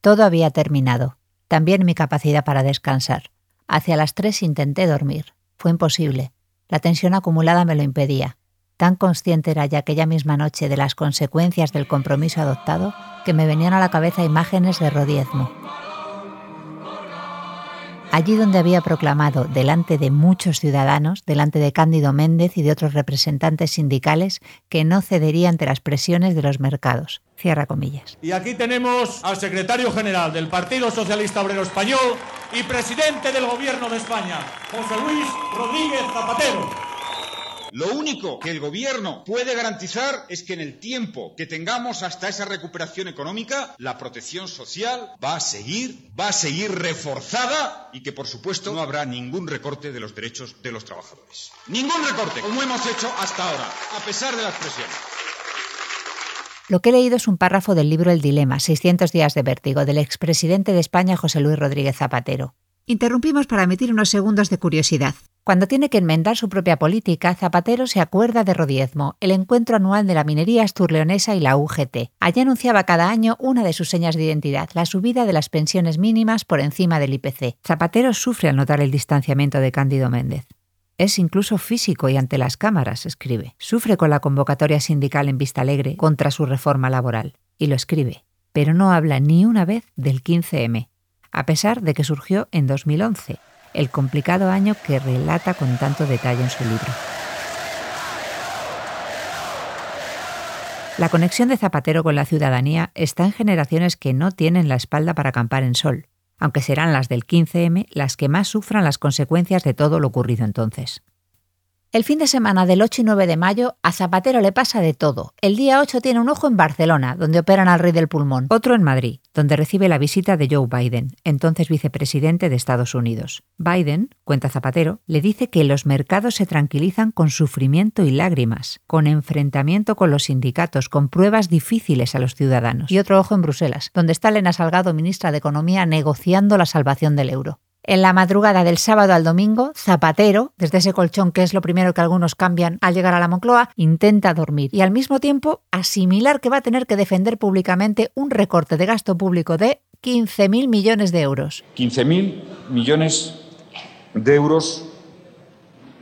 Todo había terminado, también mi capacidad para descansar. Hacia las tres intenté dormir. Fue imposible. La tensión acumulada me lo impedía. Tan consciente era ya aquella misma noche de las consecuencias del compromiso adoptado que me venían a la cabeza imágenes de rodiezmo. Allí donde había proclamado delante de muchos ciudadanos, delante de Cándido Méndez y de otros representantes sindicales, que no cedería ante las presiones de los mercados. Cierra comillas. Y aquí tenemos al secretario general del Partido Socialista Obrero Español y presidente del Gobierno de España, José Luis Rodríguez Zapatero. Lo único que el Gobierno puede garantizar es que en el tiempo que tengamos hasta esa recuperación económica, la protección social va a seguir, va a seguir reforzada y que, por supuesto, no habrá ningún recorte de los derechos de los trabajadores. Ningún recorte, como hemos hecho hasta ahora, a pesar de las presiones. Lo que he leído es un párrafo del libro El Dilema, 600 días de vértigo, del expresidente de España José Luis Rodríguez Zapatero. Interrumpimos para emitir unos segundos de curiosidad. Cuando tiene que enmendar su propia política, Zapatero se acuerda de Rodiezmo, el encuentro anual de la minería asturleonesa y la UGT. Allí anunciaba cada año una de sus señas de identidad, la subida de las pensiones mínimas por encima del IPC. Zapatero sufre al notar el distanciamiento de Cándido Méndez. Es incluso físico y ante las cámaras, escribe. Sufre con la convocatoria sindical en Vista Alegre contra su reforma laboral. Y lo escribe. Pero no habla ni una vez del 15M, a pesar de que surgió en 2011 el complicado año que relata con tanto detalle en su libro. La conexión de Zapatero con la ciudadanía está en generaciones que no tienen la espalda para acampar en sol, aunque serán las del 15M las que más sufran las consecuencias de todo lo ocurrido entonces. El fin de semana del 8 y 9 de mayo a Zapatero le pasa de todo. El día 8 tiene un ojo en Barcelona, donde operan al rey del pulmón, otro en Madrid, donde recibe la visita de Joe Biden, entonces vicepresidente de Estados Unidos. Biden, cuenta Zapatero, le dice que los mercados se tranquilizan con sufrimiento y lágrimas, con enfrentamiento con los sindicatos, con pruebas difíciles a los ciudadanos. Y otro ojo en Bruselas, donde está Elena Salgado, ministra de Economía, negociando la salvación del euro. En la madrugada del sábado al domingo, Zapatero, desde ese colchón que es lo primero que algunos cambian al llegar a la Moncloa, intenta dormir y al mismo tiempo asimilar que va a tener que defender públicamente un recorte de gasto público de 15.000 millones de euros. 15.000 millones de euros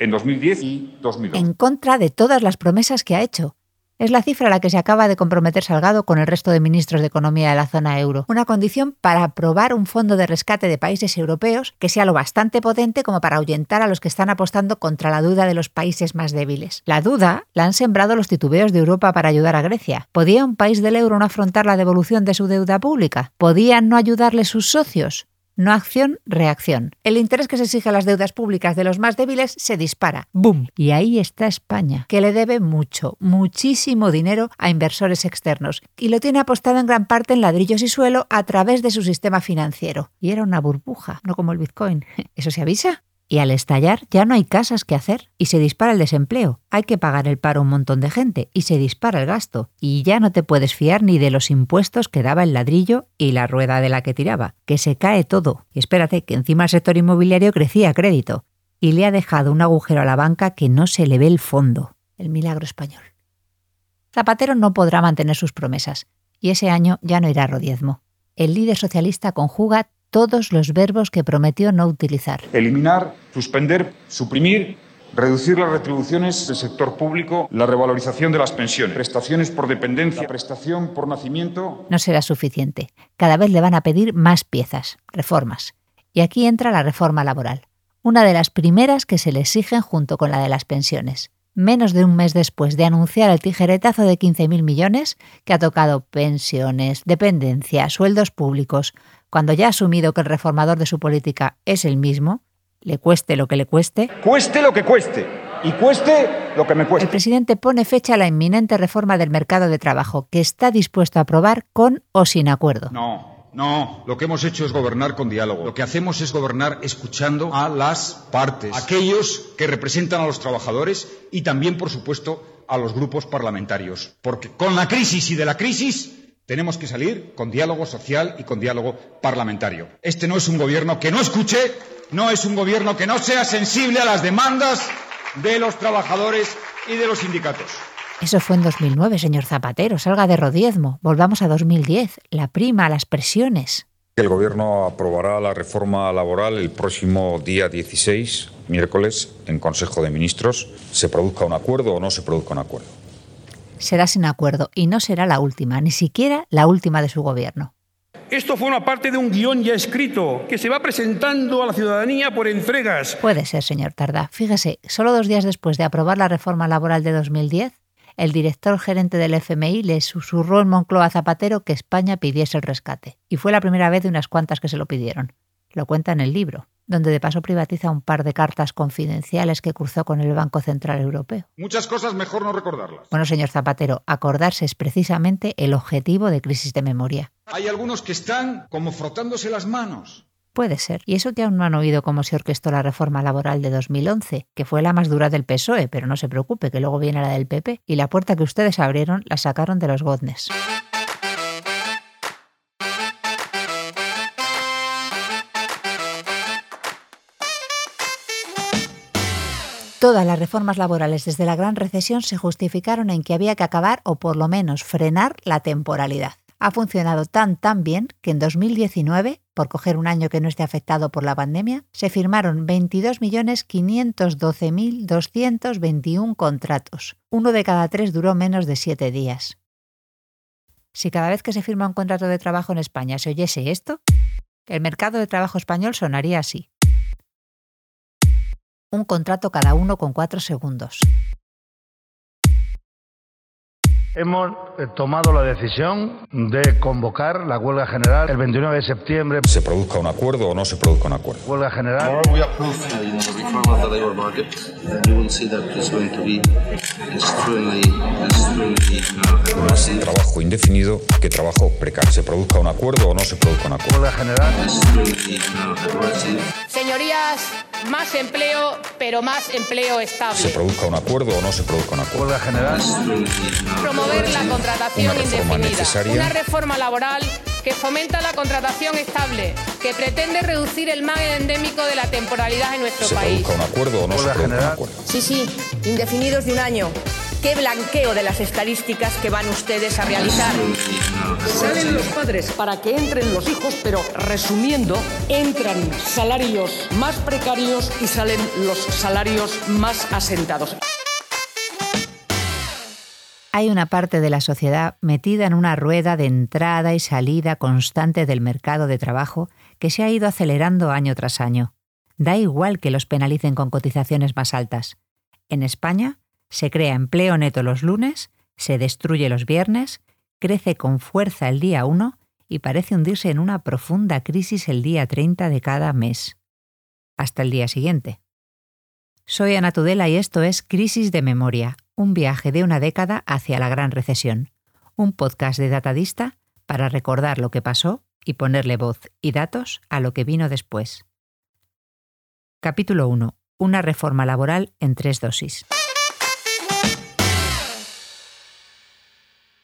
en 2010 y 2011. En contra de todas las promesas que ha hecho. Es la cifra a la que se acaba de comprometer Salgado con el resto de ministros de Economía de la zona euro. Una condición para aprobar un fondo de rescate de países europeos que sea lo bastante potente como para ahuyentar a los que están apostando contra la duda de los países más débiles. La duda la han sembrado los titubeos de Europa para ayudar a Grecia. ¿Podía un país del euro no afrontar la devolución de su deuda pública? ¿Podían no ayudarle sus socios? No acción, reacción. El interés que se exige a las deudas públicas de los más débiles se dispara. ¡Bum! Y ahí está España, que le debe mucho, muchísimo dinero a inversores externos y lo tiene apostado en gran parte en ladrillos y suelo a través de su sistema financiero. Y era una burbuja, no como el Bitcoin. ¿Eso se avisa? Y al estallar ya no hay casas que hacer y se dispara el desempleo. Hay que pagar el paro a un montón de gente y se dispara el gasto. Y ya no te puedes fiar ni de los impuestos que daba el ladrillo y la rueda de la que tiraba, que se cae todo. Y espérate, que encima el sector inmobiliario crecía a crédito y le ha dejado un agujero a la banca que no se le ve el fondo. El milagro español. Zapatero no podrá mantener sus promesas y ese año ya no irá a rodiezmo. El líder socialista conjuga todos los verbos que prometió no utilizar. Eliminar, suspender, suprimir, reducir las retribuciones del sector público, la revalorización de las pensiones, prestaciones por dependencia, prestación por nacimiento. No será suficiente. Cada vez le van a pedir más piezas, reformas. Y aquí entra la reforma laboral, una de las primeras que se le exigen junto con la de las pensiones. Menos de un mes después de anunciar el tijeretazo de 15.000 millones, que ha tocado pensiones, dependencia, sueldos públicos, cuando ya ha asumido que el reformador de su política es el mismo, le cueste lo que le cueste. Cueste lo que cueste. Y cueste lo que me cueste. El presidente pone fecha a la inminente reforma del mercado de trabajo, que está dispuesto a aprobar con o sin acuerdo. No. No, lo que hemos hecho es gobernar con diálogo. Lo que hacemos es gobernar escuchando a las partes, aquellos que representan a los trabajadores y también, por supuesto, a los grupos parlamentarios. Porque con la crisis y de la crisis tenemos que salir con diálogo social y con diálogo parlamentario. Este no es un gobierno que no escuche, no es un gobierno que no sea sensible a las demandas de los trabajadores y de los sindicatos. Eso fue en 2009, señor Zapatero. Salga de rodiezmo. Volvamos a 2010. La prima, las presiones. El Gobierno aprobará la reforma laboral el próximo día 16, miércoles, en Consejo de Ministros, se produzca un acuerdo o no se produzca un acuerdo. Será sin acuerdo y no será la última, ni siquiera la última de su gobierno. Esto fue una parte de un guion ya escrito que se va presentando a la ciudadanía por entregas. Puede ser, señor Tardá. Fíjese, solo dos días después de aprobar la reforma laboral de 2010, el director gerente del FMI le susurró en Moncloa a Zapatero que España pidiese el rescate. Y fue la primera vez de unas cuantas que se lo pidieron. Lo cuenta en el libro, donde de paso privatiza un par de cartas confidenciales que cruzó con el Banco Central Europeo. Muchas cosas mejor no recordarlas. Bueno, señor Zapatero, acordarse es precisamente el objetivo de crisis de memoria. Hay algunos que están como frotándose las manos. Puede ser. Y eso que aún no han oído cómo se orquestó la reforma laboral de 2011, que fue la más dura del PSOE, pero no se preocupe, que luego viene la del PP, y la puerta que ustedes abrieron la sacaron de los goznes. Todas las reformas laborales desde la gran recesión se justificaron en que había que acabar o por lo menos frenar la temporalidad ha funcionado tan tan bien que en 2019, por coger un año que no esté afectado por la pandemia, se firmaron 22.512.221 contratos. Uno de cada tres duró menos de siete días. Si cada vez que se firma un contrato de trabajo en España se oyese esto, el mercado de trabajo español sonaría así. Un contrato cada uno con cuatro segundos. Hemos eh, tomado la decisión de convocar la huelga general el 29 de septiembre. Se produzca un acuerdo o no se produzca un acuerdo. Huelga general. Más trabajo indefinido que trabajo precario. Se produzca un acuerdo o no se produzca un acuerdo. Huelga general. Señorías, más empleo, pero más empleo estable. Se produzca un acuerdo o no se produzca un acuerdo. Huelga general. Promover la contratación Una indefinida. necesaria. Una reforma laboral que fomenta la contratación estable, que pretende reducir el mal endémico de la temporalidad en nuestro Se país. produzca un acuerdo o no se un acuerdo. Sí, sí, indefinidos de un año. Qué blanqueo de las estadísticas que van ustedes a realizar. Salen los padres para que entren los hijos, pero resumiendo, entran salarios más precarios y salen los salarios más asentados. Hay una parte de la sociedad metida en una rueda de entrada y salida constante del mercado de trabajo que se ha ido acelerando año tras año. Da igual que los penalicen con cotizaciones más altas. En España se crea empleo neto los lunes, se destruye los viernes, crece con fuerza el día 1 y parece hundirse en una profunda crisis el día 30 de cada mes. Hasta el día siguiente. Soy Ana Tudela y esto es Crisis de Memoria, un viaje de una década hacia la gran recesión, un podcast de Datadista para recordar lo que pasó y ponerle voz y datos a lo que vino después. Capítulo 1. Una reforma laboral en tres dosis.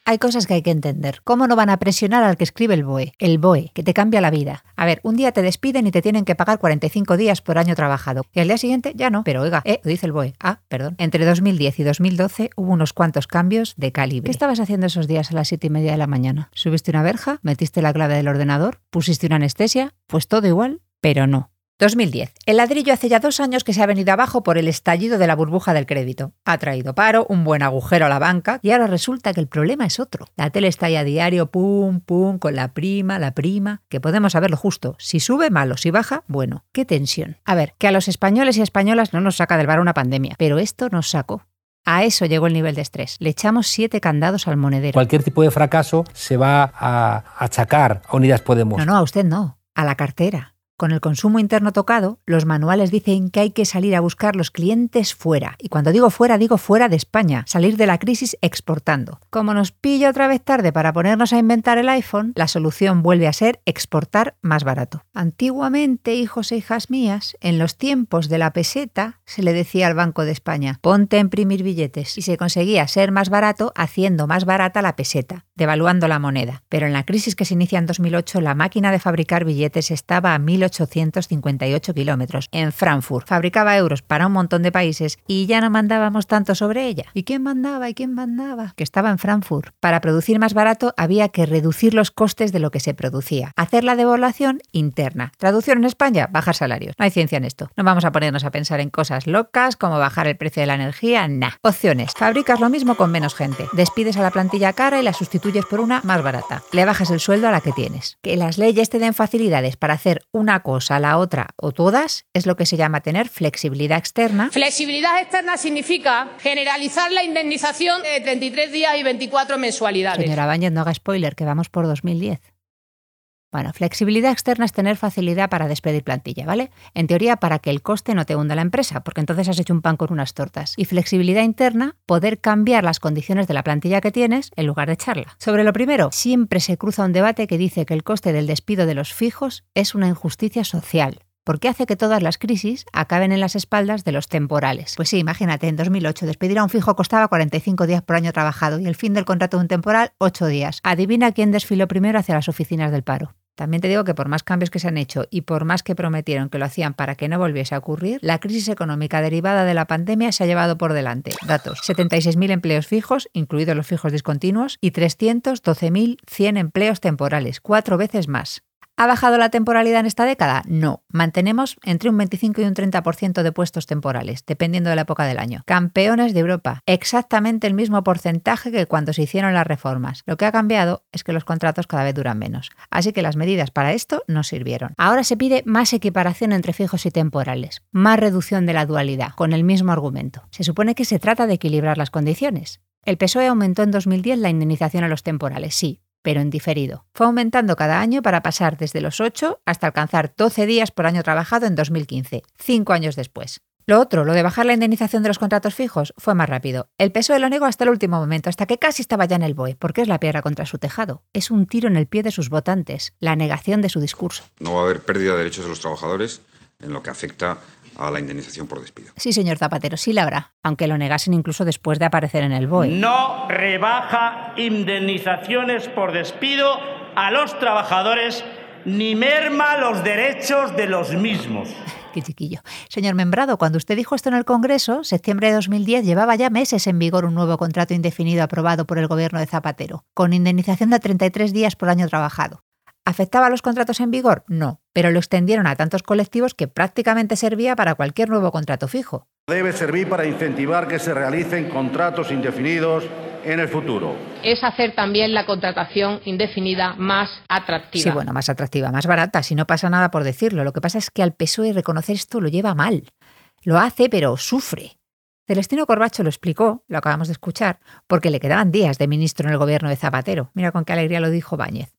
Hay cosas que hay que entender. ¿Cómo no van a presionar al que escribe el BOE? El BOE, que te cambia la vida. A ver, un día te despiden y te tienen que pagar 45 días por año trabajado. Y al día siguiente ya no. Pero oiga, eh, lo dice el BOE. Ah, perdón. Entre 2010 y 2012 hubo unos cuantos cambios de calibre. ¿Qué estabas haciendo esos días a las 7 y media de la mañana? ¿Subiste una verja? ¿Metiste la clave del ordenador? ¿Pusiste una anestesia? Pues todo igual, pero no. 2010. El ladrillo hace ya dos años que se ha venido abajo por el estallido de la burbuja del crédito. Ha traído paro, un buen agujero a la banca y ahora resulta que el problema es otro. La tele está ahí a diario, pum, pum, con la prima, la prima, que podemos saberlo justo. Si sube, malo, si baja, bueno. Qué tensión. A ver, que a los españoles y españolas no nos saca del bar una pandemia, pero esto nos sacó. A eso llegó el nivel de estrés. Le echamos siete candados al monedero. Cualquier tipo de fracaso se va a achacar a Unidas Podemos. No, no, a usted no. A la cartera. Con el consumo interno tocado, los manuales dicen que hay que salir a buscar los clientes fuera. Y cuando digo fuera, digo fuera de España, salir de la crisis exportando. Como nos pilla otra vez tarde para ponernos a inventar el iPhone, la solución vuelve a ser exportar más barato. Antiguamente, hijos e hijas mías, en los tiempos de la peseta, se le decía al Banco de España, ponte a imprimir billetes. Y se conseguía ser más barato haciendo más barata la peseta, devaluando la moneda. Pero en la crisis que se inicia en 2008, la máquina de fabricar billetes estaba a 1.800 1858 kilómetros, en Frankfurt. Fabricaba euros para un montón de países y ya no mandábamos tanto sobre ella. ¿Y quién mandaba? ¿Y quién mandaba? Que estaba en Frankfurt. Para producir más barato había que reducir los costes de lo que se producía. Hacer la devaluación interna. Traducción en España, bajar salarios. No hay ciencia en esto. No vamos a ponernos a pensar en cosas locas como bajar el precio de la energía. Nah. Opciones. Fabricas lo mismo con menos gente. Despides a la plantilla cara y la sustituyes por una más barata. Le bajas el sueldo a la que tienes. Que las leyes te den facilidades para hacer una cosa, la otra o todas es lo que se llama tener flexibilidad externa. Flexibilidad externa significa generalizar la indemnización de 33 días y 24 mensualidades. Señora Báñez, no haga spoiler, que vamos por 2010. Bueno, flexibilidad externa es tener facilidad para despedir plantilla, ¿vale? En teoría, para que el coste no te hunda la empresa, porque entonces has hecho un pan con unas tortas. Y flexibilidad interna, poder cambiar las condiciones de la plantilla que tienes en lugar de echarla. Sobre lo primero, siempre se cruza un debate que dice que el coste del despido de los fijos es una injusticia social porque hace que todas las crisis acaben en las espaldas de los temporales. Pues sí, imagínate, en 2008 despedir a un fijo costaba 45 días por año trabajado y el fin del contrato de un temporal 8 días. Adivina quién desfiló primero hacia las oficinas del paro. También te digo que por más cambios que se han hecho y por más que prometieron que lo hacían para que no volviese a ocurrir, la crisis económica derivada de la pandemia se ha llevado por delante. Datos: 76.000 empleos fijos, incluidos los fijos discontinuos, y 312.100 empleos temporales, cuatro veces más. ¿Ha bajado la temporalidad en esta década? No. Mantenemos entre un 25 y un 30% de puestos temporales, dependiendo de la época del año. Campeones de Europa. Exactamente el mismo porcentaje que cuando se hicieron las reformas. Lo que ha cambiado es que los contratos cada vez duran menos. Así que las medidas para esto no sirvieron. Ahora se pide más equiparación entre fijos y temporales. Más reducción de la dualidad, con el mismo argumento. Se supone que se trata de equilibrar las condiciones. El PSOE aumentó en 2010 la indemnización a los temporales, sí, pero en diferido. Fue aumentando cada año para pasar desde los 8 hasta alcanzar 12 días por año trabajado en 2015, cinco años después. Lo otro, lo de bajar la indemnización de los contratos fijos, fue más rápido. El PSOE lo negó hasta el último momento, hasta que casi estaba ya en el BOE, porque es la piedra contra su tejado. Es un tiro en el pie de sus votantes, la negación de su discurso. No va a haber pérdida de derechos de los trabajadores en lo que afecta a la indemnización por despido. Sí, señor Zapatero, sí la habrá, aunque lo negasen incluso después de aparecer en el BOE. No rebaja indemnizaciones por despido a los trabajadores ni merma los derechos de los mismos. Qué chiquillo. Señor Membrado, cuando usted dijo esto en el Congreso, septiembre de 2010 llevaba ya meses en vigor un nuevo contrato indefinido aprobado por el gobierno de Zapatero, con indemnización de 33 días por año trabajado. ¿Afectaba a los contratos en vigor? No, pero lo extendieron a tantos colectivos que prácticamente servía para cualquier nuevo contrato fijo. Debe servir para incentivar que se realicen contratos indefinidos en el futuro. Es hacer también la contratación indefinida más atractiva. Sí, bueno, más atractiva, más barata, si no pasa nada por decirlo. Lo que pasa es que al PSOE reconocer esto lo lleva mal. Lo hace, pero sufre. Celestino Corbacho lo explicó, lo acabamos de escuchar, porque le quedaban días de ministro en el gobierno de Zapatero. Mira con qué alegría lo dijo Báñez.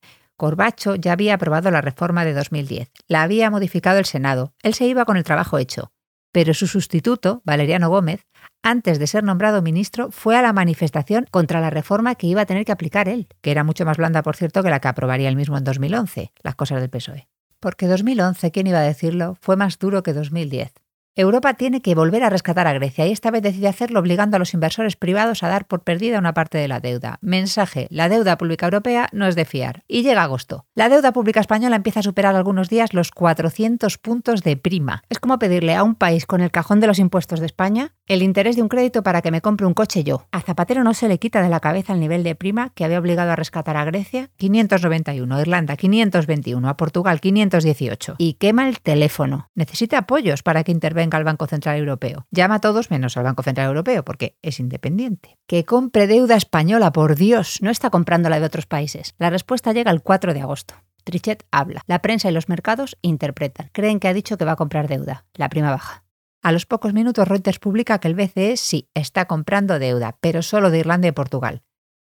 Corbacho ya había aprobado la reforma de 2010. La había modificado el Senado. Él se iba con el trabajo hecho. Pero su sustituto, Valeriano Gómez, antes de ser nombrado ministro, fue a la manifestación contra la reforma que iba a tener que aplicar él, que era mucho más blanda, por cierto, que la que aprobaría él mismo en 2011, las cosas del PSOE. Porque 2011, ¿quién iba a decirlo?, fue más duro que 2010. Europa tiene que volver a rescatar a Grecia y esta vez decide hacerlo obligando a los inversores privados a dar por perdida una parte de la deuda. Mensaje, la deuda pública europea no es de fiar. Y llega agosto. La deuda pública española empieza a superar algunos días los 400 puntos de prima. Es como pedirle a un país con el cajón de los impuestos de España el interés de un crédito para que me compre un coche yo. A Zapatero no se le quita de la cabeza el nivel de prima que había obligado a rescatar a Grecia 591, a Irlanda 521, a Portugal 518. Y quema el teléfono. Necesita apoyos para que intervenga venga al Banco Central Europeo. Llama a todos menos al Banco Central Europeo porque es independiente. Que compre deuda española, por Dios, no está comprando la de otros países. La respuesta llega el 4 de agosto. Trichet habla. La prensa y los mercados interpretan. Creen que ha dicho que va a comprar deuda. La prima baja. A los pocos minutos Reuters publica que el BCE sí está comprando deuda, pero solo de Irlanda y Portugal.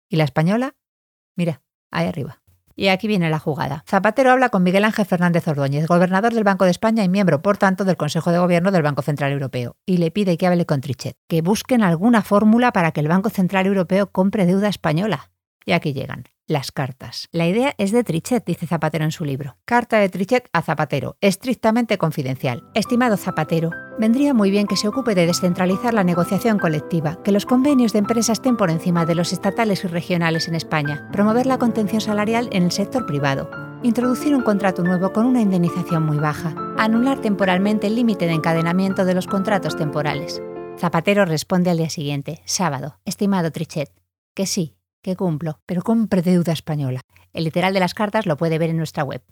¿Y la española? Mira, ahí arriba. Y aquí viene la jugada. Zapatero habla con Miguel Ángel Fernández Ordóñez, gobernador del Banco de España y miembro, por tanto, del Consejo de Gobierno del Banco Central Europeo, y le pide que hable con Trichet, que busquen alguna fórmula para que el Banco Central Europeo compre deuda española. Y aquí llegan las cartas. La idea es de Trichet, dice Zapatero en su libro. Carta de Trichet a Zapatero, estrictamente confidencial. Estimado Zapatero, vendría muy bien que se ocupe de descentralizar la negociación colectiva, que los convenios de empresas estén por encima de los estatales y regionales en España, promover la contención salarial en el sector privado introducir un contrato nuevo con una indemnización muy baja, anular temporalmente el límite de encadenamiento de los contratos temporales. Zapatero responde al día siguiente, sábado, estimado Trichet, que sí, que cumplo, pero compre deuda española. El literal de las cartas lo puede ver en nuestra web.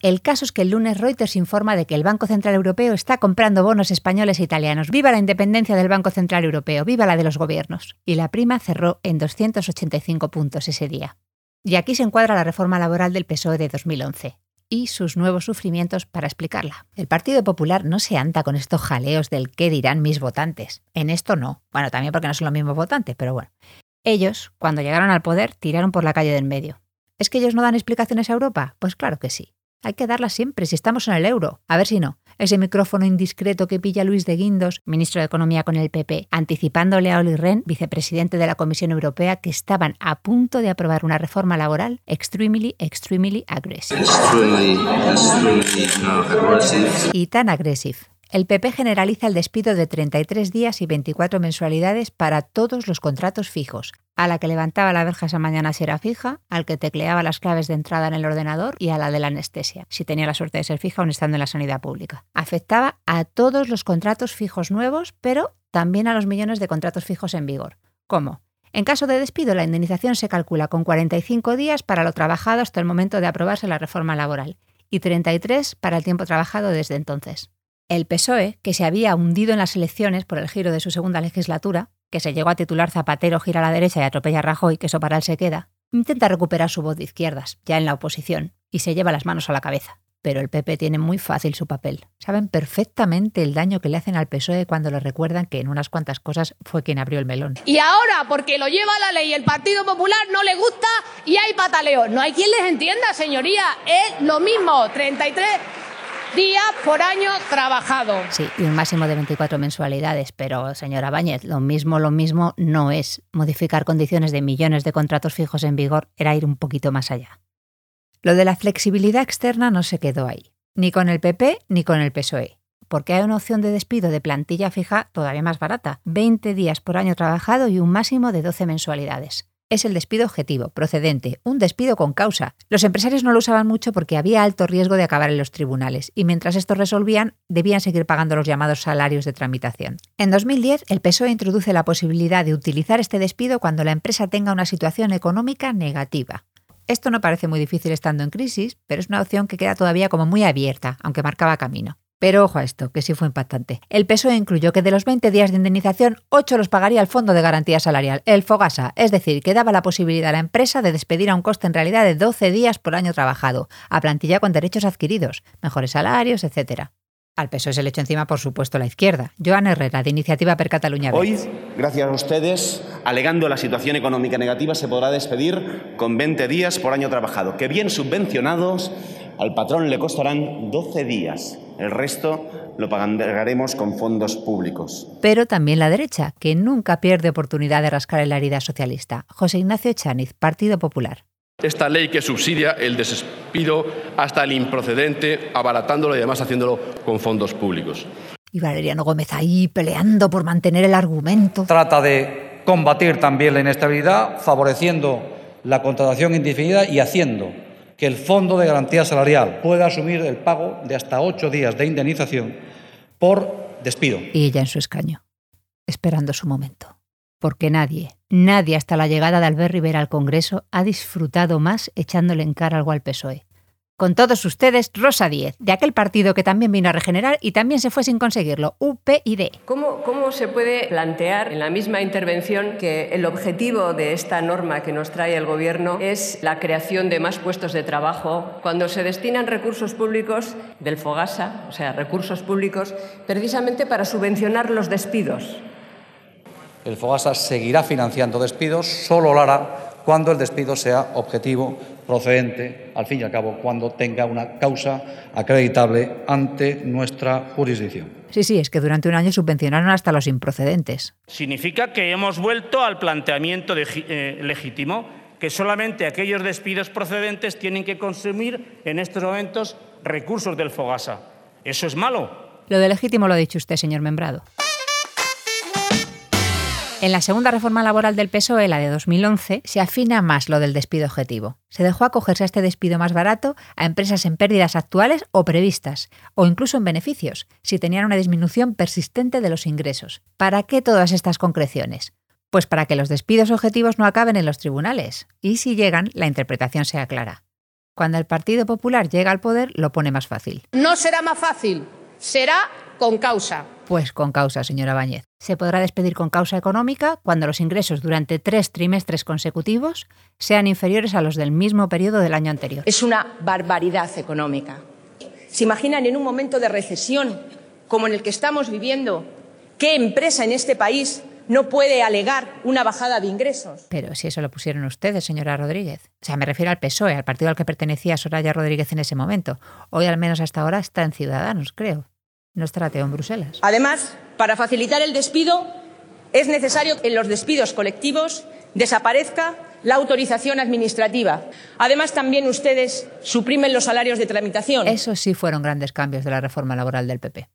El caso es que el lunes Reuters informa de que el Banco Central Europeo está comprando bonos españoles e italianos. ¡Viva la independencia del Banco Central Europeo! ¡Viva la de los gobiernos! Y la prima cerró en 285 puntos ese día. Y aquí se encuadra la reforma laboral del PSOE de 2011 y sus nuevos sufrimientos para explicarla. El Partido Popular no se anda con estos jaleos del qué dirán mis votantes. En esto no. Bueno, también porque no son los mismos votantes, pero bueno. Ellos, cuando llegaron al poder, tiraron por la calle del medio. ¿Es que ellos no dan explicaciones a Europa? Pues claro que sí. Hay que darlas siempre si estamos en el euro. A ver si no. Ese micrófono indiscreto que pilla Luis de Guindos, ministro de Economía con el PP, anticipándole a Oli Rehn, vicepresidente de la Comisión Europea, que estaban a punto de aprobar una reforma laboral extremely, extremely aggressive. Y tan agresiva el PP generaliza el despido de 33 días y 24 mensualidades para todos los contratos fijos, a la que levantaba la verja esa mañana si era fija, al que tecleaba las claves de entrada en el ordenador y a la de la anestesia, si tenía la suerte de ser fija aún estando en la sanidad pública. Afectaba a todos los contratos fijos nuevos, pero también a los millones de contratos fijos en vigor. ¿Cómo? En caso de despido, la indemnización se calcula con 45 días para lo trabajado hasta el momento de aprobarse la reforma laboral y 33 para el tiempo trabajado desde entonces. El PSOE, que se había hundido en las elecciones por el giro de su segunda legislatura, que se llegó a titular Zapatero gira a la derecha y atropella a Rajoy, que eso para él se queda, intenta recuperar su voz de izquierdas, ya en la oposición, y se lleva las manos a la cabeza. Pero el PP tiene muy fácil su papel. Saben perfectamente el daño que le hacen al PSOE cuando le recuerdan que en unas cuantas cosas fue quien abrió el melón. Y ahora, porque lo lleva la ley el Partido Popular, no le gusta y hay pataleo. No hay quien les entienda, señoría. Es lo mismo. 33 día por año trabajado. Sí, y un máximo de 24 mensualidades, pero señora Báñez, lo mismo, lo mismo no es. Modificar condiciones de millones de contratos fijos en vigor era ir un poquito más allá. Lo de la flexibilidad externa no se quedó ahí, ni con el PP ni con el PSOE, porque hay una opción de despido de plantilla fija todavía más barata, 20 días por año trabajado y un máximo de 12 mensualidades es el despido objetivo, procedente, un despido con causa. Los empresarios no lo usaban mucho porque había alto riesgo de acabar en los tribunales y mientras estos resolvían, debían seguir pagando los llamados salarios de tramitación. En 2010, el PSOE introduce la posibilidad de utilizar este despido cuando la empresa tenga una situación económica negativa. Esto no parece muy difícil estando en crisis, pero es una opción que queda todavía como muy abierta, aunque marcaba camino. Pero ojo a esto, que sí fue impactante. El PSOE incluyó que de los 20 días de indemnización, 8 los pagaría el Fondo de Garantía Salarial, el FOGASA, es decir, que daba la posibilidad a la empresa de despedir a un coste en realidad de 12 días por año trabajado, a plantilla con derechos adquiridos, mejores salarios, etc. Al PSOE se le echó encima, por supuesto, la izquierda. Joan Herrera, de Iniciativa per Cataluña. Hoy, gracias a ustedes, alegando la situación económica negativa, se podrá despedir con 20 días por año trabajado, que bien subvencionados al patrón le costarán 12 días. El resto lo pagaremos con fondos públicos. Pero también la derecha, que nunca pierde oportunidad de rascar en la herida socialista. José Ignacio Echaniz, Partido Popular. Esta ley que subsidia el despido hasta el improcedente, abaratándolo y además haciéndolo con fondos públicos. Y Valeriano Gómez ahí peleando por mantener el argumento. Trata de combatir también la inestabilidad, favoreciendo la contratación indefinida y haciendo que el Fondo de Garantía Salarial pueda asumir el pago de hasta ocho días de indemnización por despido. Y ella en su escaño, esperando su momento. Porque nadie, nadie hasta la llegada de Albert Rivera al Congreso ha disfrutado más echándole en cara algo al PSOE. Con todos ustedes, Rosa Díez, de aquel partido que también vino a regenerar y también se fue sin conseguirlo, UPyD. ¿Cómo, ¿Cómo se puede plantear en la misma intervención que el objetivo de esta norma que nos trae el Gobierno es la creación de más puestos de trabajo cuando se destinan recursos públicos del FOGASA, o sea, recursos públicos, precisamente para subvencionar los despidos? El FOGASA seguirá financiando despidos, solo lo hará cuando el despido sea objetivo, procedente, al fin y al cabo, cuando tenga una causa acreditable ante nuestra jurisdicción. Sí, sí, es que durante un año subvencionaron hasta los improcedentes. Significa que hemos vuelto al planteamiento eh, legítimo, que solamente aquellos despidos procedentes tienen que consumir en estos momentos recursos del FOGASA. ¿Eso es malo? Lo de legítimo lo ha dicho usted, señor Membrado. En la segunda reforma laboral del PSOE, la de 2011, se afina más lo del despido objetivo. Se dejó acogerse a este despido más barato a empresas en pérdidas actuales o previstas, o incluso en beneficios, si tenían una disminución persistente de los ingresos. ¿Para qué todas estas concreciones? Pues para que los despidos objetivos no acaben en los tribunales, y si llegan, la interpretación sea clara. Cuando el Partido Popular llega al poder, lo pone más fácil. No será más fácil, será con causa. Pues con causa, señora Báñez. Se podrá despedir con causa económica cuando los ingresos durante tres trimestres consecutivos sean inferiores a los del mismo periodo del año anterior. Es una barbaridad económica. ¿Se imaginan en un momento de recesión como en el que estamos viviendo qué empresa en este país no puede alegar una bajada de ingresos? Pero si eso lo pusieron ustedes, señora Rodríguez. O sea, me refiero al PSOE, al partido al que pertenecía Soraya Rodríguez en ese momento. Hoy, al menos hasta ahora, está en Ciudadanos, creo no estará en Bruselas. Además, para facilitar el despido, es necesario que en los despidos colectivos desaparezca la autorización administrativa. Además, también ustedes suprimen los salarios de tramitación. Eso sí fueron grandes cambios de la reforma laboral del PP.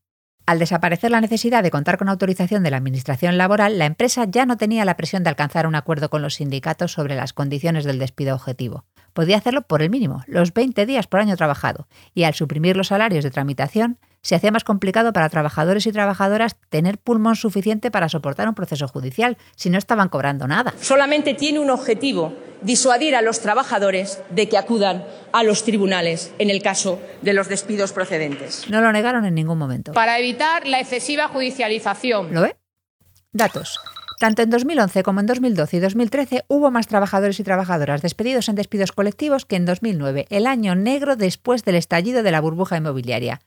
Al desaparecer la necesidad de contar con autorización de la Administración laboral, la empresa ya no tenía la presión de alcanzar un acuerdo con los sindicatos sobre las condiciones del despido objetivo. Podía hacerlo por el mínimo, los 20 días por año trabajado, y al suprimir los salarios de tramitación, se hacía más complicado para trabajadores y trabajadoras tener pulmón suficiente para soportar un proceso judicial si no estaban cobrando nada. Solamente tiene un objetivo, disuadir a los trabajadores de que acudan a los tribunales en el caso de los despidos procedentes. No lo negaron en ningún momento. Para evitar la excesiva judicialización. ¿Lo ve? Datos. Tanto en 2011 como en 2012 y 2013 hubo más trabajadores y trabajadoras despedidos en despidos colectivos que en 2009, el año negro después del estallido de la burbuja inmobiliaria.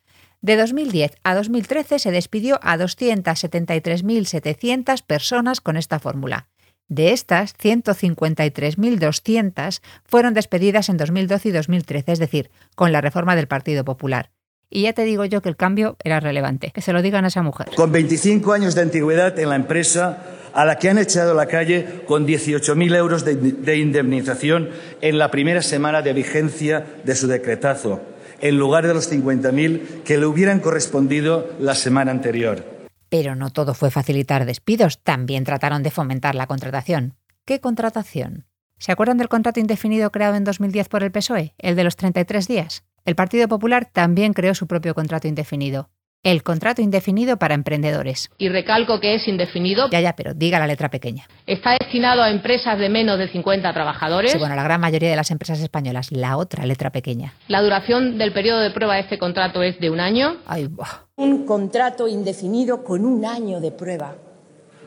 De 2010 a 2013 se despidió a 273.700 personas con esta fórmula. De estas, 153.200 fueron despedidas en 2012 y 2013, es decir, con la reforma del Partido Popular. Y ya te digo yo que el cambio era relevante. Que se lo digan a esa mujer. Con 25 años de antigüedad en la empresa, a la que han echado a la calle con 18.000 euros de indemnización en la primera semana de vigencia de su decretazo en lugar de los 50.000 que le hubieran correspondido la semana anterior. Pero no todo fue facilitar despidos, también trataron de fomentar la contratación. ¿Qué contratación? ¿Se acuerdan del contrato indefinido creado en 2010 por el PSOE, el de los 33 días? El Partido Popular también creó su propio contrato indefinido el contrato indefinido para emprendedores. Y recalco que es indefinido. Ya, ya, pero diga la letra pequeña. Está destinado a empresas de menos de 50 trabajadores. Sí, bueno, la gran mayoría de las empresas españolas. La otra letra pequeña. La duración del periodo de prueba de este contrato es de un año. Ay, Un contrato indefinido con un año de prueba.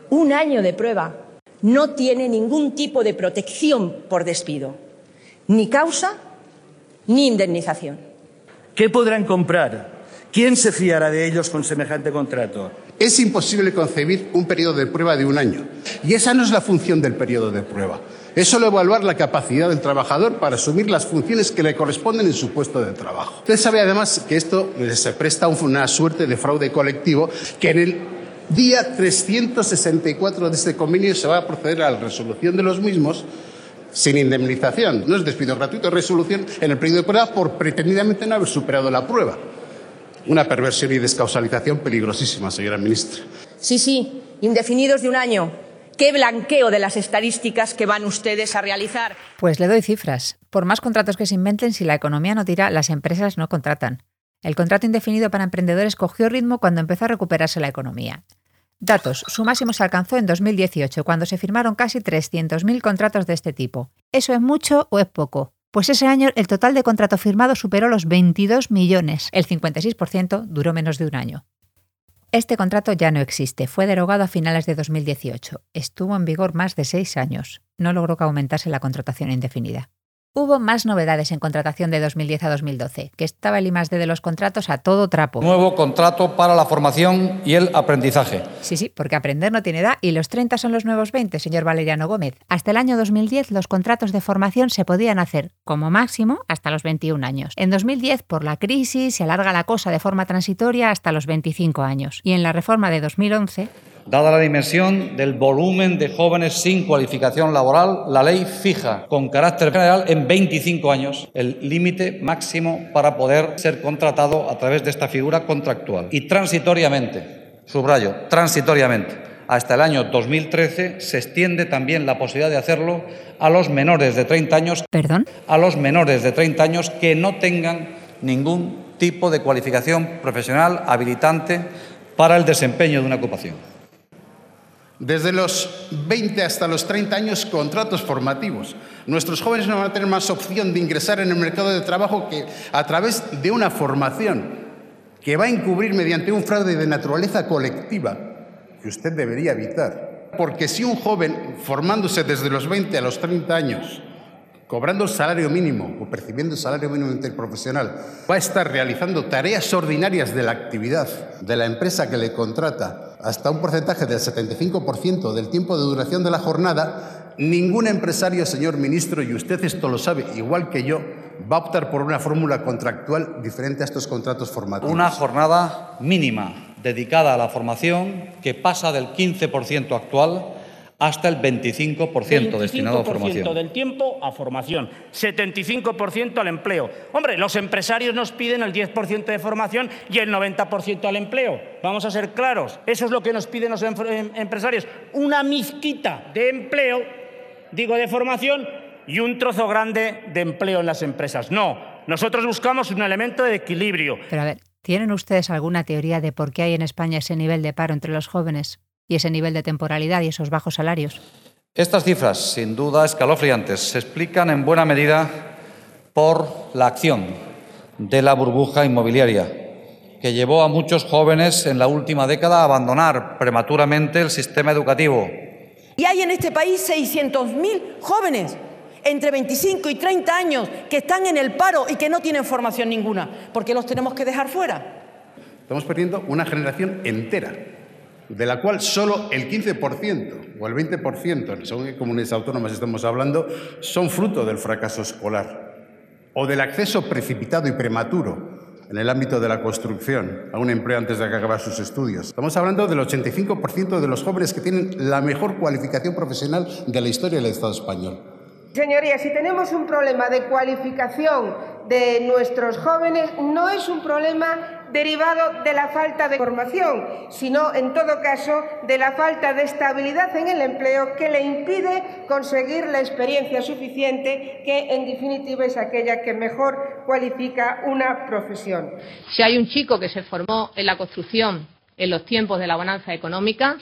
Un año de prueba. No tiene ningún tipo de protección por despido. Ni causa, ni indemnización. ¿Qué podrán comprar? ¿Quién se fiará de ellos con semejante contrato? Es imposible concebir un periodo de prueba de un año. Y esa no es la función del periodo de prueba. Es solo evaluar la capacidad del trabajador para asumir las funciones que le corresponden en su puesto de trabajo. Usted sabe además que esto se presta a una suerte de fraude colectivo que en el día 364 de este convenio se va a proceder a la resolución de los mismos sin indemnización. No es despido gratuito, es resolución en el periodo de prueba por pretendidamente no haber superado la prueba. Una perversión y descausalización peligrosísima, señora ministra. Sí, sí, indefinidos de un año. ¿Qué blanqueo de las estadísticas que van ustedes a realizar? Pues le doy cifras. Por más contratos que se inventen, si la economía no tira, las empresas no contratan. El contrato indefinido para emprendedores cogió ritmo cuando empezó a recuperarse la economía. Datos. Su máximo se alcanzó en 2018, cuando se firmaron casi 300.000 contratos de este tipo. ¿Eso es mucho o es poco? Pues ese año el total de contratos firmados superó los 22 millones. El 56% duró menos de un año. Este contrato ya no existe, fue derogado a finales de 2018. Estuvo en vigor más de seis años. No logró que aumentase la contratación indefinida. Hubo más novedades en contratación de 2010 a 2012, que estaba el I+D de los contratos a todo trapo. Nuevo contrato para la formación y el aprendizaje. Sí, sí, porque aprender no tiene edad y los 30 son los nuevos 20, señor Valeriano Gómez. Hasta el año 2010 los contratos de formación se podían hacer como máximo hasta los 21 años. En 2010 por la crisis se alarga la cosa de forma transitoria hasta los 25 años. Y en la reforma de 2011 Dada la dimensión del volumen de jóvenes sin cualificación laboral, la ley fija con carácter general en 25 años el límite máximo para poder ser contratado a través de esta figura contractual. Y transitoriamente, subrayo, transitoriamente, hasta el año 2013 se extiende también la posibilidad de hacerlo a los menores de 30 años. ¿Perdón? A los menores de 30 años que no tengan ningún tipo de cualificación profesional habilitante para el desempeño de una ocupación. Desde los 20 hasta los 30 años, contratos formativos. Nuestros jóvenes no van a tener más opción de ingresar en el mercado de trabajo que a través de una formación que va a encubrir mediante un fraude de naturaleza colectiva que usted debería evitar. Porque si un joven, formándose desde los 20 a los 30 años, cobrando el salario mínimo o percibiendo el salario mínimo interprofesional, va a estar realizando tareas ordinarias de la actividad de la empresa que le contrata hasta un porcentaje del 75% del tiempo de duración de la jornada, ningún empresario, señor ministro, y usted esto lo sabe igual que yo, va a optar por una fórmula contractual diferente a estos contratos formativos. Una jornada mínima dedicada a la formación que pasa del 15% actual hasta el 25%, 25 destinado a formación. del tiempo a formación, 75% al empleo. Hombre, los empresarios nos piden el 10% de formación y el 90% al empleo. Vamos a ser claros, eso es lo que nos piden los em-, empresarios, una mizquita de empleo, digo de formación, y un trozo grande de empleo en las empresas. No, nosotros buscamos un elemento de equilibrio. Pero a ver, ¿tienen ustedes alguna teoría de por qué hay en España ese nivel de paro entre los jóvenes y ese nivel de temporalidad y esos bajos salarios? Estas cifras, sin duda escalofriantes, se explican en buena medida por la acción de la burbuja inmobiliaria, que llevó a muchos jóvenes en la última década a abandonar prematuramente el sistema educativo. Y hay en este país 600.000 jóvenes entre 25 y 30 años que están en el paro y que no tienen formación ninguna. ¿Por qué los tenemos que dejar fuera? Estamos perdiendo una generación entera, de la cual solo el 15% o el 20%, según comunidades autónomas estamos hablando, son fruto del fracaso escolar o del acceso precipitado y prematuro en el ámbito de la construcción a un empleo antes de acabar sus estudios. Estamos hablando del 85% de los jóvenes que tienen la mejor cualificación profesional de la historia del Estado español. Señorías, si tenemos un problema de cualificación de nuestros jóvenes, no es un problema derivado de la falta de formación, sino en todo caso de la falta de estabilidad en el empleo que le impide conseguir la experiencia suficiente que en definitiva es aquella que mejor cualifica una profesión. Si hay un chico que se formó en la construcción en los tiempos de la bonanza económica,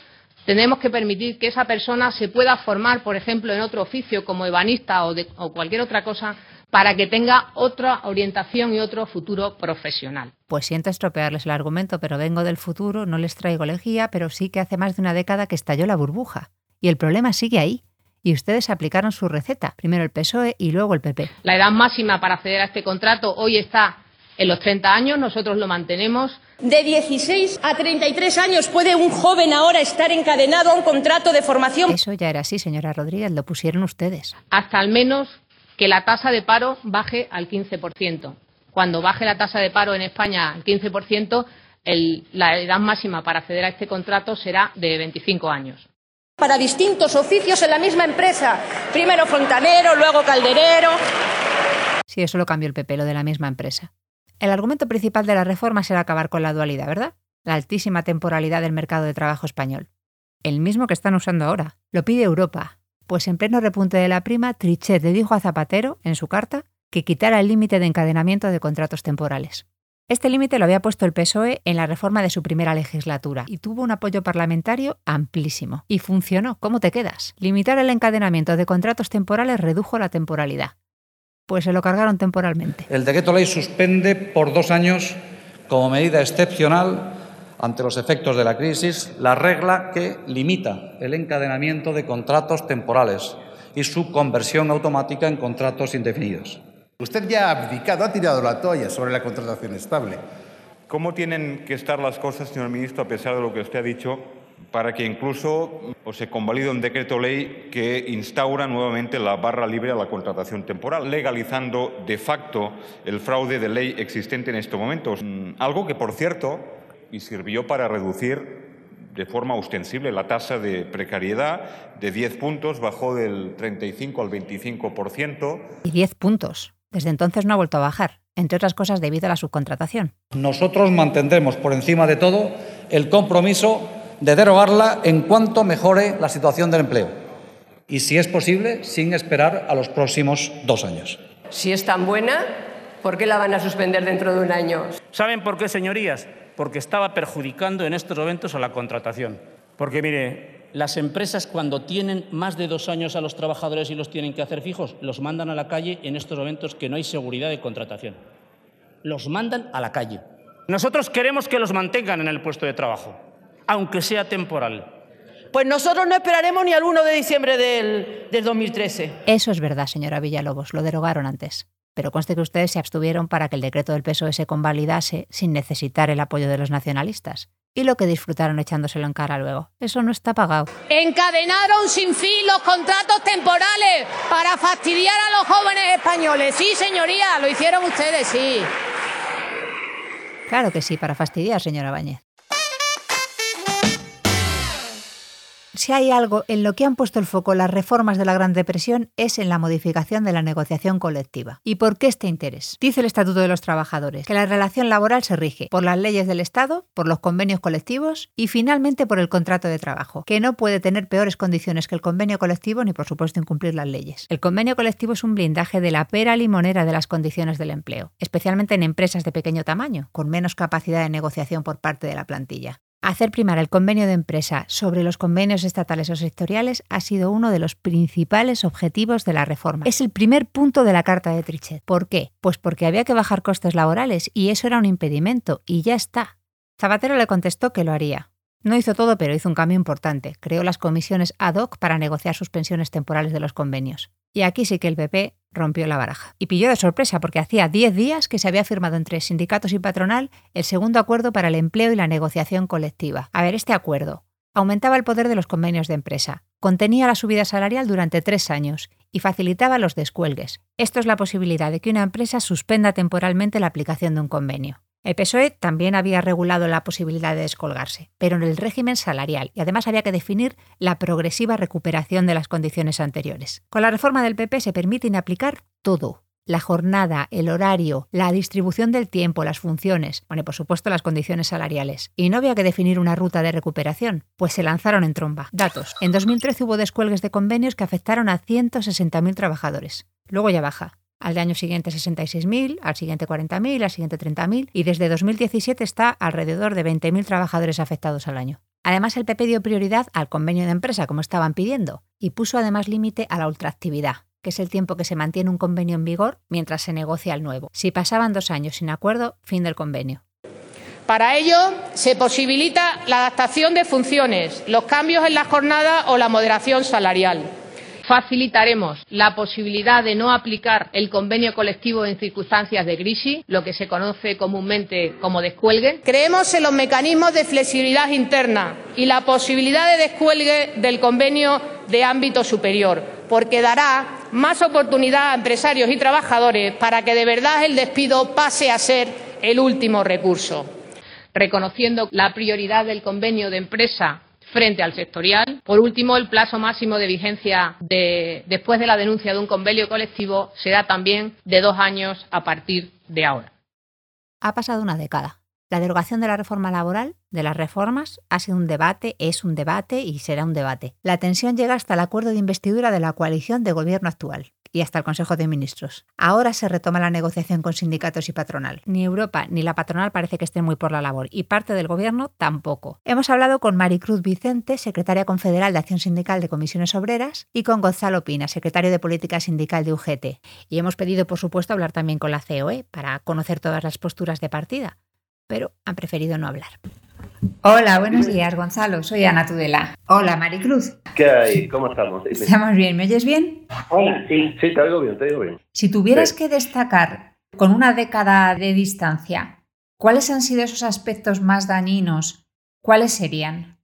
tenemos que permitir que esa persona se pueda formar, por ejemplo, en otro oficio como ebanista o, o cualquier otra cosa para que tenga otra orientación y otro futuro profesional. Pues siento estropearles el argumento, pero vengo del futuro, no les traigo elegía, pero sí que hace más de una década que estalló la burbuja. Y el problema sigue ahí. Y ustedes aplicaron su receta, primero el PSOE y luego el PP. La edad máxima para acceder a este contrato hoy está en los 30 años, nosotros lo mantenemos. De 16 a 33 años puede un joven ahora estar encadenado a un contrato de formación. Eso ya era así, señora Rodríguez, lo pusieron ustedes. Hasta al menos que la tasa de paro baje al 15%. Cuando baje la tasa de paro en España al 15%, la edad máxima para acceder a este contrato será de 25 años. Para distintos oficios en la misma empresa. Primero fontanero, luego calderero. Sí, eso lo cambió el PP, lo de la misma empresa. El argumento principal de la reforma será acabar con la dualidad, ¿verdad? La altísima temporalidad del mercado de trabajo español. El mismo que están usando ahora. Lo pide Europa. Pues en pleno repunte de la prima, Trichet le dijo a Zapatero, en su carta, que quitara el límite de encadenamiento de contratos temporales. Este límite lo había puesto el PSOE en la reforma de su primera legislatura y tuvo un apoyo parlamentario amplísimo. Y funcionó. ¿Cómo te quedas? Limitar el encadenamiento de contratos temporales redujo la temporalidad pues se lo cargaron temporalmente. El decreto ley suspende por dos años, como medida excepcional ante los efectos de la crisis, la regla que limita el encadenamiento de contratos temporales y su conversión automática en contratos indefinidos. Usted ya ha abdicado, ha tirado la toalla sobre la contratación estable. ¿Cómo tienen que estar las cosas, señor ministro, a pesar de lo que usted ha dicho, para que incluso se convalide un decreto ley que instaura nuevamente la barra libre a la contratación temporal, legalizando de facto el fraude de ley existente en estos momentos. Mm, algo que, por cierto, y sirvió para reducir de forma ostensible la tasa de precariedad de 10 puntos, bajó del 35 al 25%. Y 10 puntos. Desde entonces no ha vuelto a bajar, entre otras cosas debido a la subcontratación. Nosotros mantendremos por encima de todo el compromiso de derogarla en cuanto mejore la situación del empleo y, si es posible, sin esperar a los próximos dos años. Si es tan buena, ¿por qué la van a suspender dentro de un año? ¿Saben por qué, señorías? Porque estaba perjudicando en estos momentos a la contratación. Porque, mire, las empresas cuando tienen más de dos años a los trabajadores y los tienen que hacer fijos, los mandan a la calle en estos momentos que no hay seguridad de contratación. Los mandan a la calle. Nosotros queremos que los mantengan en el puesto de trabajo, aunque sea temporal. Pues nosotros no esperaremos ni al 1 de diciembre del, del 2013. Eso es verdad, señora Villalobos, lo derogaron antes. Pero conste que ustedes se abstuvieron para que el decreto del PSOE se convalidase sin necesitar el apoyo de los nacionalistas. Y lo que disfrutaron echándoselo en cara luego. Eso no está pagado. Encadenaron sin fin los contratos temporales para fastidiar a los jóvenes españoles. Sí, señoría, lo hicieron ustedes, sí. Claro que sí, para fastidiar, señora Bañez. Si hay algo en lo que han puesto el foco las reformas de la Gran Depresión es en la modificación de la negociación colectiva. ¿Y por qué este interés? Dice el Estatuto de los Trabajadores que la relación laboral se rige por las leyes del Estado, por los convenios colectivos y finalmente por el contrato de trabajo, que no puede tener peores condiciones que el convenio colectivo ni por supuesto incumplir las leyes. El convenio colectivo es un blindaje de la pera limonera de las condiciones del empleo, especialmente en empresas de pequeño tamaño, con menos capacidad de negociación por parte de la plantilla. Hacer primar el convenio de empresa sobre los convenios estatales o sectoriales ha sido uno de los principales objetivos de la reforma. Es el primer punto de la Carta de Trichet. ¿Por qué? Pues porque había que bajar costes laborales y eso era un impedimento y ya está. Zapatero le contestó que lo haría. No hizo todo, pero hizo un cambio importante. Creó las comisiones ad hoc para negociar suspensiones temporales de los convenios. Y aquí sí que el PP rompió la baraja. Y pilló de sorpresa porque hacía 10 días que se había firmado entre sindicatos y patronal el segundo acuerdo para el empleo y la negociación colectiva. A ver, este acuerdo aumentaba el poder de los convenios de empresa, contenía la subida salarial durante tres años y facilitaba los descuelgues. Esto es la posibilidad de que una empresa suspenda temporalmente la aplicación de un convenio. El PSOE también había regulado la posibilidad de descolgarse, pero en el régimen salarial, y además había que definir la progresiva recuperación de las condiciones anteriores. Con la reforma del PP se permite aplicar todo, la jornada, el horario, la distribución del tiempo, las funciones, bueno, y por supuesto las condiciones salariales. Y no había que definir una ruta de recuperación, pues se lanzaron en tromba. Datos. En 2013 hubo descuelgues de convenios que afectaron a 160.000 trabajadores. Luego ya baja al año siguiente 66.000, al siguiente 40.000, al siguiente 30.000 y desde 2017 está alrededor de 20.000 trabajadores afectados al año. Además, el PP dio prioridad al convenio de empresa, como estaban pidiendo, y puso además límite a la ultraactividad, que es el tiempo que se mantiene un convenio en vigor mientras se negocia el nuevo. Si pasaban dos años sin acuerdo, fin del convenio. Para ello, se posibilita la adaptación de funciones, los cambios en la jornada o la moderación salarial facilitaremos la posibilidad de no aplicar el convenio colectivo en circunstancias de crisis, lo que se conoce comúnmente como descuelgue. Creemos en los mecanismos de flexibilidad interna y la posibilidad de descuelgue del convenio de ámbito superior, porque dará más oportunidad a empresarios y trabajadores para que de verdad el despido pase a ser el último recurso. Reconociendo la prioridad del convenio de empresa frente al sectorial. Por último, el plazo máximo de vigencia después de la denuncia de un convenio colectivo será también de dos años a partir de ahora. Ha pasado una década. La derogación de la reforma laboral, de las reformas, ha sido un debate, es un debate y será un debate. La tensión llega hasta el acuerdo de investidura de la coalición de gobierno actual y hasta el Consejo de Ministros. Ahora se retoma la negociación con sindicatos y patronal. Ni Europa ni la patronal parece que estén muy por la labor y parte del Gobierno tampoco. Hemos hablado con Maricruz Vicente, secretaria confederal de Acción Sindical de Comisiones Obreras, y con Gonzalo Pina, secretario de Política Sindical de UGT. Y hemos pedido, por supuesto, hablar también con la COE para conocer todas las posturas de partida, pero han preferido no hablar. Hola, buenos días, Gonzalo. Soy Ana Tudela. Hola, Maricruz. ¿Qué hay? ¿Cómo estamos? Estamos bien. ¿Me oyes bien? Hola, sí. Sí, te oigo bien, te oigo bien. Si tuvieras que destacar con una década de distancia, ¿cuáles han sido esos aspectos más dañinos? ¿Cuáles serían?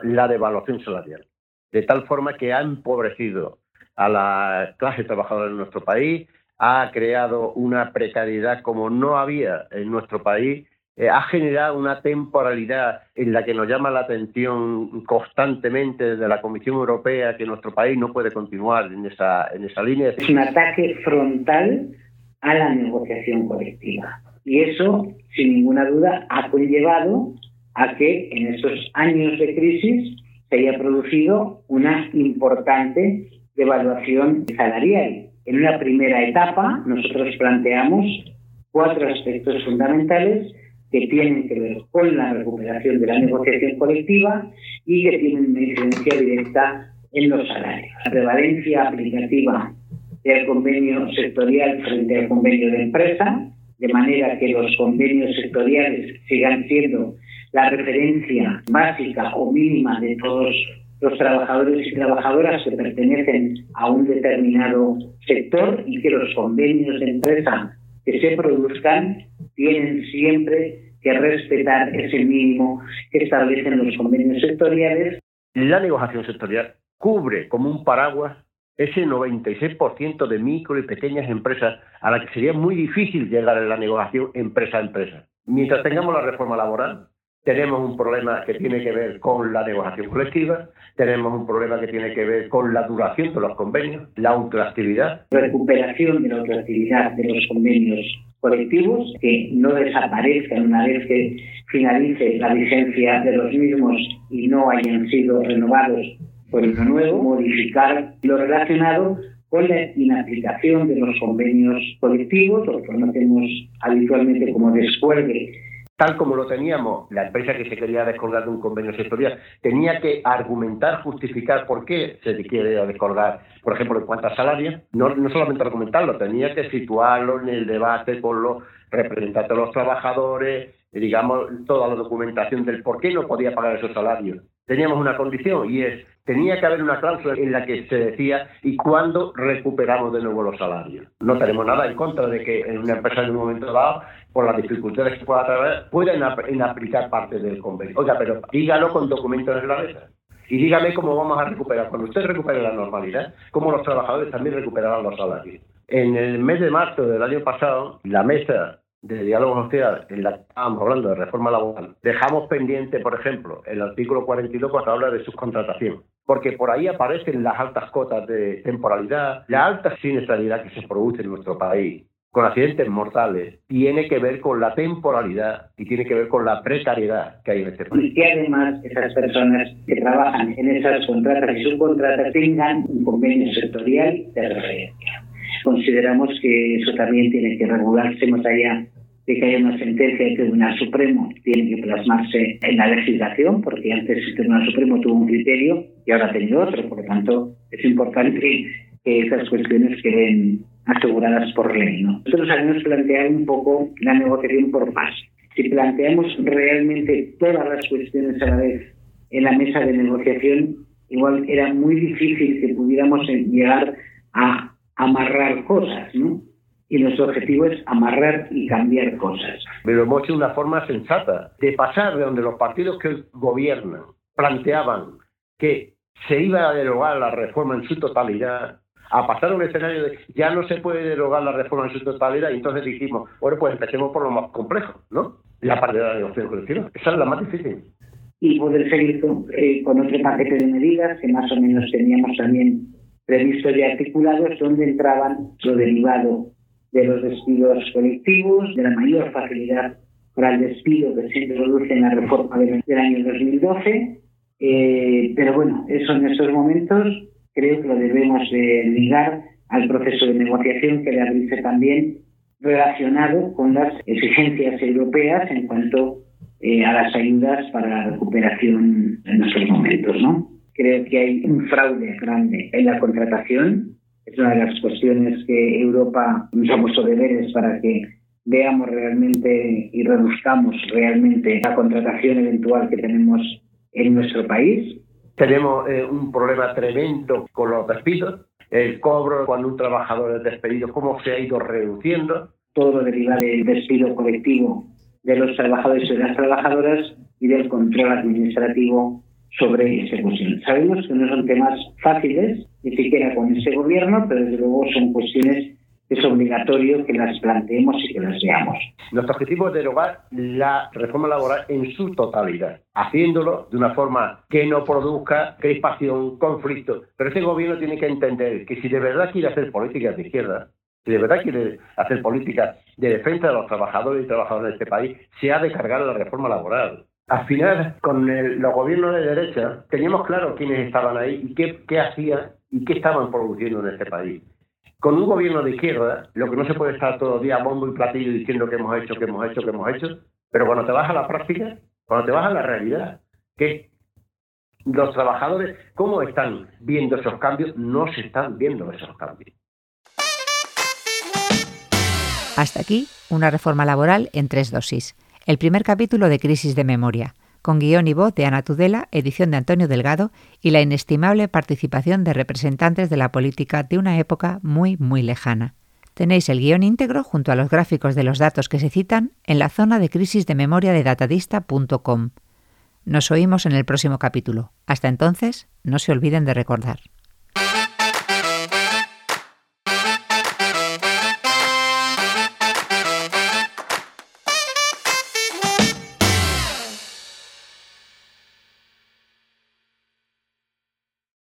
La devaluación salarial. De tal forma que ha empobrecido a la clase trabajadora en nuestro país, ha creado una precariedad como no había en nuestro país eh, ha generado una temporalidad en la que nos llama la atención constantemente desde la Comisión Europea que nuestro país no puede continuar en esa, en esa línea. Es un ataque frontal a la negociación colectiva. Y eso, sin ninguna duda, ha conllevado a que en estos años de crisis se haya producido una importante devaluación salarial. En una primera etapa, nosotros planteamos cuatro aspectos fundamentales que tienen que ver con la recuperación de la negociación colectiva y que tienen una incidencia directa en los salarios. La prevalencia aplicativa del convenio sectorial frente al convenio de empresa, de manera que los convenios sectoriales sigan siendo la referencia básica o mínima de todos los trabajadores y trabajadoras que pertenecen a un determinado sector y que los convenios de empresa que se produzcan tienen siempre que respetar ese mínimo que establecen los convenios sectoriales. La negociación sectorial cubre como un paraguas ese 96% de micro y pequeñas empresas a la que sería muy difícil llegar en la negociación empresa a empresa. Mientras tengamos la reforma laboral, tenemos un problema que tiene que ver con la negociación colectiva, tenemos un problema que tiene que ver con la duración de los convenios, la ultraactividad. Recuperación de la ultraactividad de los convenios colectivos, que no desaparezcan una vez que finalice la vigencia de los mismos y no hayan sido renovados por uno nuevo, modificar lo relacionado con la inaplicación de los convenios colectivos, lo que conocemos habitualmente como descuelgue tal como lo teníamos, la empresa que se quería descolgar de un convenio sectorial tenía que argumentar, justificar por qué se quiere descolgar, por ejemplo, en cuanto a salarios, no, no solamente argumentarlo, tenía que situarlo en el debate con los representantes de los trabajadores, digamos, toda la documentación del por qué no podía pagar esos salarios. Teníamos una condición y es, tenía que haber una cláusula en la que se decía y cuándo recuperamos de nuevo los salarios. No tenemos nada en contra de que en una empresa en un momento dado, por las dificultades que pueda traer, puedan aplicar parte del convenio. Oiga, pero dígalo con documentos en la mesa. Y dígame cómo vamos a recuperar. Cuando usted recupere la normalidad, cómo los trabajadores también recuperarán los salarios. En el mes de marzo del año pasado, la mesa de diálogo social en la que estábamos hablando de reforma laboral, dejamos pendiente, por ejemplo, el artículo 42 cuando habla de subcontratación, porque por ahí aparecen las altas cotas de temporalidad, la alta siniestralidad que se produce en nuestro país con accidentes mortales, tiene que ver con la temporalidad y tiene que ver con la precariedad que hay en este país. Y que además esas personas que trabajan en esas contratas y subcontratas tengan un convenio sectorial de referencia. Consideramos que eso también tiene que regularse más allá de que haya una sentencia del Tribunal Supremo, tiene que plasmarse en la legislación, porque antes el Tribunal Supremo tuvo un criterio y ahora ha tenido otro. Por lo tanto, es importante que esas cuestiones queden aseguradas por ley. ¿no? Nosotros habíamos planteado un poco la negociación por fase. Si planteamos realmente todas las cuestiones a la vez en la mesa de negociación, igual era muy difícil que pudiéramos llegar a amarrar cosas, ¿no? Y nuestro objetivo es amarrar y cambiar cosas. Pero hemos hecho una forma sensata, de pasar de donde los partidos que gobiernan planteaban que se iba a derogar la reforma en su totalidad, a pasar a un escenario de ya no se puede derogar la reforma en su totalidad, y entonces dijimos, bueno, pues empecemos por lo más complejo, ¿no? La parte de la negociación colectiva. Esa es la más difícil. Y poder seguir con, eh, con otro paquete de medidas que más o menos teníamos también previstos y articulados, donde entraban lo derivado de los despidos colectivos, de la mayor facilidad para el despido que se introduce en la reforma del, año 2012. Eh, pero bueno, eso en estos momentos creo que lo debemos de ligar al proceso de negociación que le abrice también relacionado con las exigencias europeas en cuanto eh, a las ayudas para la recuperación en estos momentos, ¿no? Creo que hay un fraude grande en la contratación. Es una de las cuestiones que Europa nos ha puesto deberes para que veamos realmente y reduzcamos realmente la contratación eventual que tenemos en nuestro país. Tenemos eh, un problema tremendo con los despidos, el cobro cuando un trabajador es despedido, cómo se ha ido reduciendo. Todo lo deriva del despido colectivo de los trabajadores y las trabajadoras y del control administrativo sobre esa cuestión. Sabemos que no son temas fáciles, ni siquiera con ese gobierno, pero desde luego son cuestiones que es obligatorio que las planteemos y que las veamos. Nuestro objetivo es derogar la reforma laboral en su totalidad, haciéndolo de una forma que no produzca crispación, conflicto. Pero este gobierno tiene que entender que si de verdad quiere hacer políticas de izquierda, si de verdad quiere hacer políticas de defensa de los trabajadores y trabajadoras de este país, se ha de cargar la reforma laboral Al final, con los gobiernos de derecha, teníamos claro quiénes estaban ahí y qué, qué hacían y qué estaban produciendo en este país. Con un gobierno de izquierda, lo que no se puede estar todos los días bombo y platillo diciendo que hemos hecho, que hemos hecho, que hemos hecho, pero cuando te vas a la práctica, cuando te vas a la realidad, que los trabajadores, ¿cómo están viendo esos cambios? No se están viendo esos cambios. Hasta aquí, una reforma laboral en tres dosis. El primer capítulo de Crisis de Memoria, con guion y voz de Ana Tudela, edición de Antonio Delgado y la inestimable participación de representantes de la política de una época muy, muy lejana. Tenéis el guion íntegro junto a los gráficos de los datos que se citan en la zona de crisis de memoria de datadista.com. Nos oímos en el próximo capítulo. Hasta entonces, no se olviden de recordar.